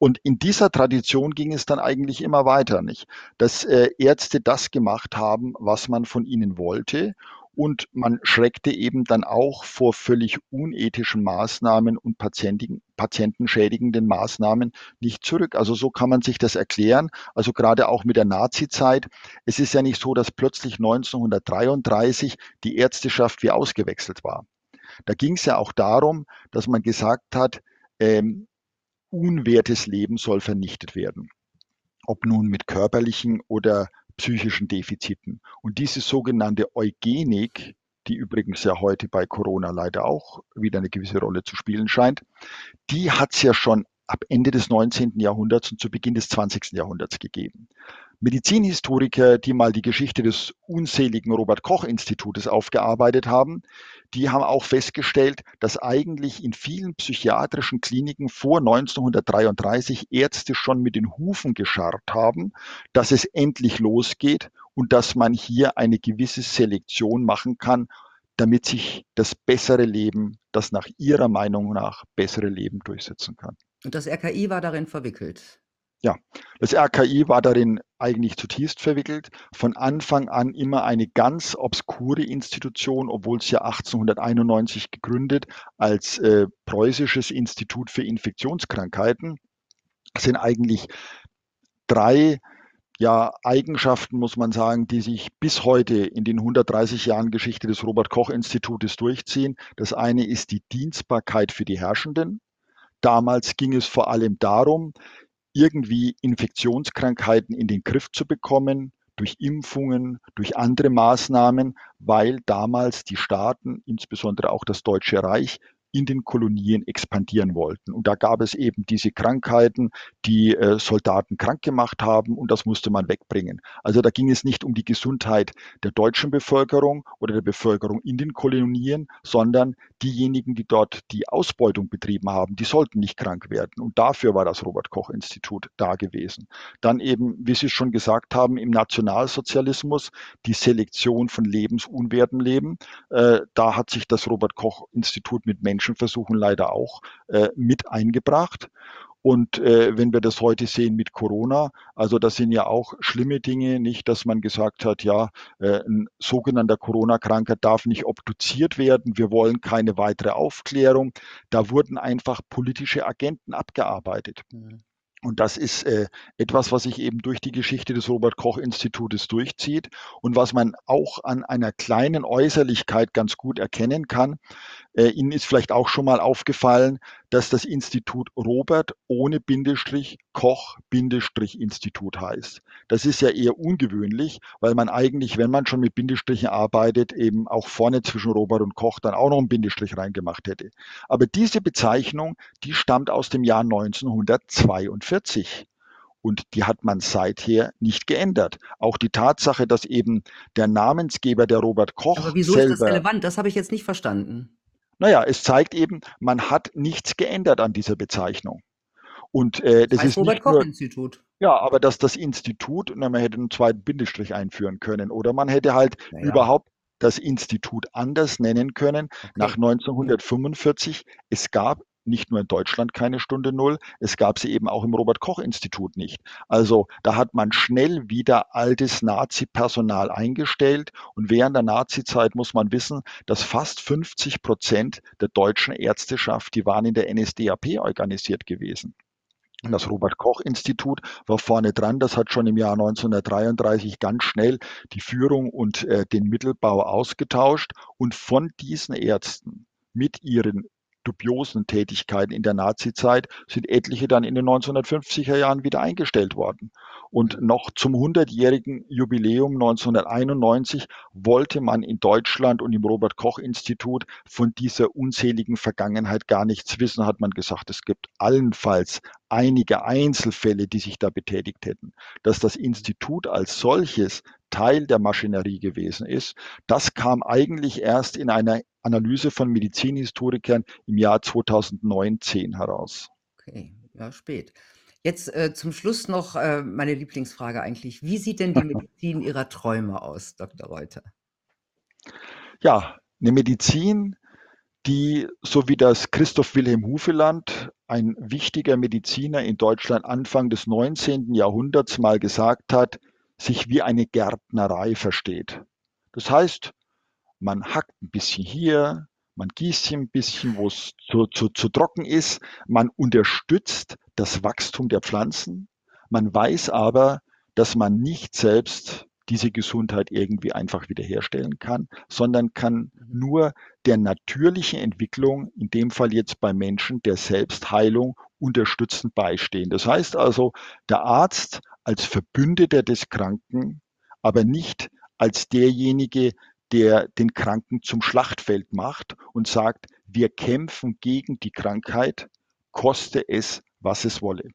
Und in dieser Tradition ging es dann eigentlich immer weiter, nicht? Dass äh, Ärzte das gemacht haben, was man von ihnen wollte. Und man schreckte eben dann auch vor völlig unethischen Maßnahmen und Patienten, patientenschädigenden Maßnahmen nicht zurück. Also so kann man sich das erklären. Also gerade auch mit der Nazi-Zeit. Es ist ja nicht so, dass plötzlich 1933 die Ärzteschaft wie ausgewechselt war. Da ging es ja auch darum, dass man gesagt hat, ähm, unwertes Leben soll vernichtet werden. Ob nun mit körperlichen oder psychischen Defiziten. Und diese sogenannte Eugenik, die übrigens ja heute bei Corona leider auch wieder eine gewisse Rolle zu spielen scheint, die hat es ja schon ab Ende des 19. Jahrhunderts und zu Beginn des 20. Jahrhunderts gegeben. Medizinhistoriker, die mal die Geschichte des unseligen Robert Koch Institutes aufgearbeitet haben, die haben auch festgestellt, dass eigentlich in vielen psychiatrischen Kliniken vor 1933 Ärzte schon mit den Hufen gescharrt haben, dass es endlich losgeht und dass man hier eine gewisse Selektion machen kann, damit sich das bessere Leben, das nach ihrer Meinung nach bessere Leben durchsetzen kann. Und das RKI war darin verwickelt. Ja, das RKI war darin eigentlich zutiefst verwickelt. Von Anfang an immer eine ganz obskure Institution, obwohl es ja 1891 gegründet als äh, preußisches Institut für Infektionskrankheiten. Das sind eigentlich drei ja, Eigenschaften, muss man sagen, die sich bis heute in den 130 Jahren Geschichte des Robert Koch Institutes durchziehen. Das eine ist die Dienstbarkeit für die Herrschenden. Damals ging es vor allem darum, irgendwie Infektionskrankheiten in den Griff zu bekommen, durch Impfungen, durch andere Maßnahmen, weil damals die Staaten, insbesondere auch das Deutsche Reich, in den Kolonien expandieren wollten. Und da gab es eben diese Krankheiten, die äh, Soldaten krank gemacht haben und das musste man wegbringen. Also da ging es nicht um die Gesundheit der deutschen Bevölkerung oder der Bevölkerung in den Kolonien, sondern diejenigen, die dort die Ausbeutung betrieben haben, die sollten nicht krank werden. Und dafür war das Robert Koch Institut da gewesen. Dann eben, wie Sie schon gesagt haben, im Nationalsozialismus die Selektion von lebensunwertem Leben. Äh, da hat sich das Robert Koch Institut mit Menschen Menschenversuchen leider auch äh, mit eingebracht. Und äh, wenn wir das heute sehen mit Corona, also das sind ja auch schlimme Dinge, nicht, dass man gesagt hat, ja, äh, ein sogenannter Corona-Kranker darf nicht obduziert werden, wir wollen keine weitere Aufklärung. Da wurden einfach politische Agenten abgearbeitet. Mhm. Und das ist äh, etwas, was sich eben durch die Geschichte des Robert Koch Institutes durchzieht und was man auch an einer kleinen Äußerlichkeit ganz gut erkennen kann. Äh, Ihnen ist vielleicht auch schon mal aufgefallen, dass das Institut Robert ohne Bindestrich Koch Bindestrich Institut heißt. Das ist ja eher ungewöhnlich, weil man eigentlich, wenn man schon mit Bindestrichen arbeitet, eben auch vorne zwischen Robert und Koch dann auch noch einen Bindestrich reingemacht hätte. Aber diese Bezeichnung, die stammt aus dem Jahr 1942 und die hat man seither nicht geändert. Auch die Tatsache, dass eben der Namensgeber der Robert Koch. Aber wieso selber, ist das relevant? Das habe ich jetzt nicht verstanden. Naja, es zeigt eben, man hat nichts geändert an dieser Bezeichnung. Und äh, das, Das heißt ist nicht nur Robert-Koch-Institut. ja, aber dass das Institut, na, man hätte einen zweiten Bindestrich einführen können oder man hätte halt Naja, überhaupt das Institut anders nennen können. Nach okay. Hm. 1945, es gab nicht nur in Deutschland keine Stunde Null, es gab sie eben auch im Robert-Koch-Institut nicht. Also da hat man schnell wieder altes Nazi-Personal eingestellt und während der Nazi-Zeit muss man wissen, dass fast 50 Prozent der deutschen Ärzteschaft, die waren in der NSDAP organisiert gewesen. Das Mhm. Robert-Koch-Institut war vorne dran. Das hat schon im Jahr 1933 ganz schnell die Führung und äh, den Mittelbau ausgetauscht. Und von diesen Ärzten mit ihren dubiosen Tätigkeiten in der Nazizeit sind etliche dann in den 1950er Jahren wieder eingestellt worden. Und noch zum 100-jährigen Jubiläum 1991 wollte man in Deutschland und im Robert-Koch-Institut von dieser unseligen Vergangenheit gar nichts wissen, hat man gesagt, es gibt allenfalls einige Einzelfälle, die sich da betätigt hätten. Dass das Institut als solches Teil der Maschinerie gewesen ist, das kam eigentlich erst in einer Analyse von Medizinhistorikern im Jahr 2009-10 heraus. Okay, ja, spät. Jetzt äh, zum Schluss noch äh, meine Lieblingsfrage eigentlich. Wie sieht denn die Medizin Ihrer Träume aus, Dr. Reuter? Ja, eine Medizin, die, so wie das Christoph Wilhelm Hufeland, ein wichtiger Mediziner in Deutschland Anfang des 19. Jahrhunderts mal gesagt hat, sich wie eine Gärtnerei versteht. Das heißt, man hackt ein bisschen hier, man gießt hier ein bisschen, wo es zu, zu, zu trocken ist, man unterstützt das Wachstum der Pflanzen, man weiß aber, dass man nicht selbst diese Gesundheit irgendwie einfach wiederherstellen kann, sondern kann nur der natürlichen Entwicklung, in dem Fall jetzt bei Menschen, der Selbstheilung unterstützend beistehen. Das heißt also, der Arzt als Verbündeter des Kranken, aber nicht als derjenige, der den Kranken zum Schlachtfeld macht und sagt, wir kämpfen gegen die Krankheit, koste es, was es wolle.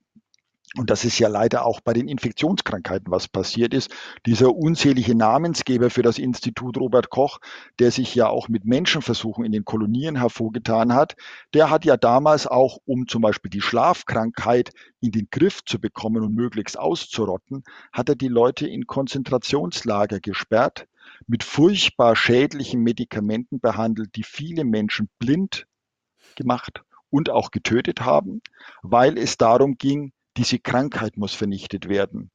Und das ist ja leider auch bei den Infektionskrankheiten, was passiert ist. Dieser unselige Namensgeber für das Institut Robert Koch, der sich ja auch mit Menschenversuchen in den Kolonien hervorgetan hat, der hat ja damals auch, um zum Beispiel die Schlafkrankheit in den Griff zu bekommen und möglichst auszurotten, hat er die Leute in Konzentrationslager gesperrt, mit furchtbar schädlichen Medikamenten behandelt, die viele Menschen blind gemacht und auch getötet haben, weil es darum ging, diese Krankheit muss vernichtet werden,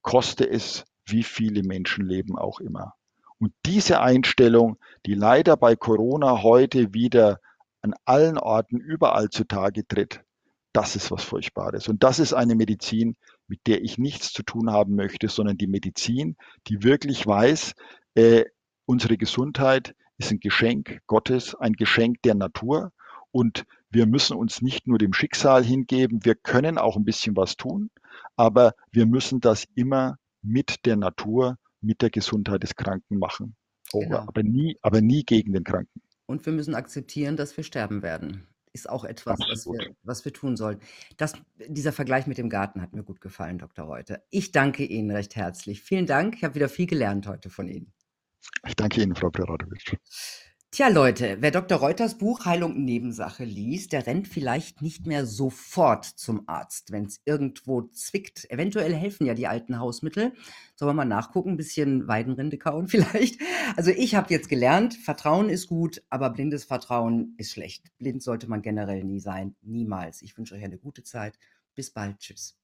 koste es wie viele Menschenleben auch immer. Und diese Einstellung, die leider bei Corona heute wieder an allen Orten überall zutage tritt, das ist was Furchtbares. Und das ist eine Medizin, mit der ich nichts zu tun haben möchte, sondern die Medizin, die wirklich weiß, äh, unsere Gesundheit ist ein Geschenk Gottes, ein Geschenk der Natur. Und wir müssen uns nicht nur dem Schicksal hingeben, wir können auch ein bisschen was tun, aber wir müssen das immer mit der Natur, mit der Gesundheit des Kranken machen. Oh, Genau. aber nie, aber nie gegen den Kranken. Und wir müssen akzeptieren, dass wir sterben werden. Ist auch etwas, was wir, was wir tun sollen. Das, dieser Vergleich mit dem Garten hat mir gut gefallen, Dr. Reuter. Ich danke Ihnen recht herzlich. Vielen Dank. Ich habe wieder viel gelernt heute von Ihnen. Ich danke Ihnen, Frau Preradovic. Tja, Leute, wer Dr. Reuters Buch Heilung Nebensache liest, der rennt vielleicht nicht mehr sofort zum Arzt, wenn es irgendwo zwickt. Eventuell helfen ja die alten Hausmittel. Sollen wir mal nachgucken, ein bisschen Weidenrinde kauen vielleicht? Also ich habe jetzt gelernt, Vertrauen ist gut, aber blindes Vertrauen ist schlecht. Blind sollte man generell nie sein, niemals. Ich wünsche euch eine gute Zeit. Bis bald. Tschüss.